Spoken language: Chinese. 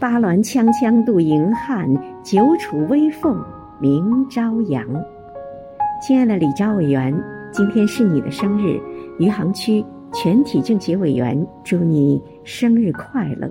八鸾锵锵度银汉，九楚威凤鸣朝阳。亲爱的李昭委员，今天是你的生日，余杭区全体政协委员祝你生日快乐。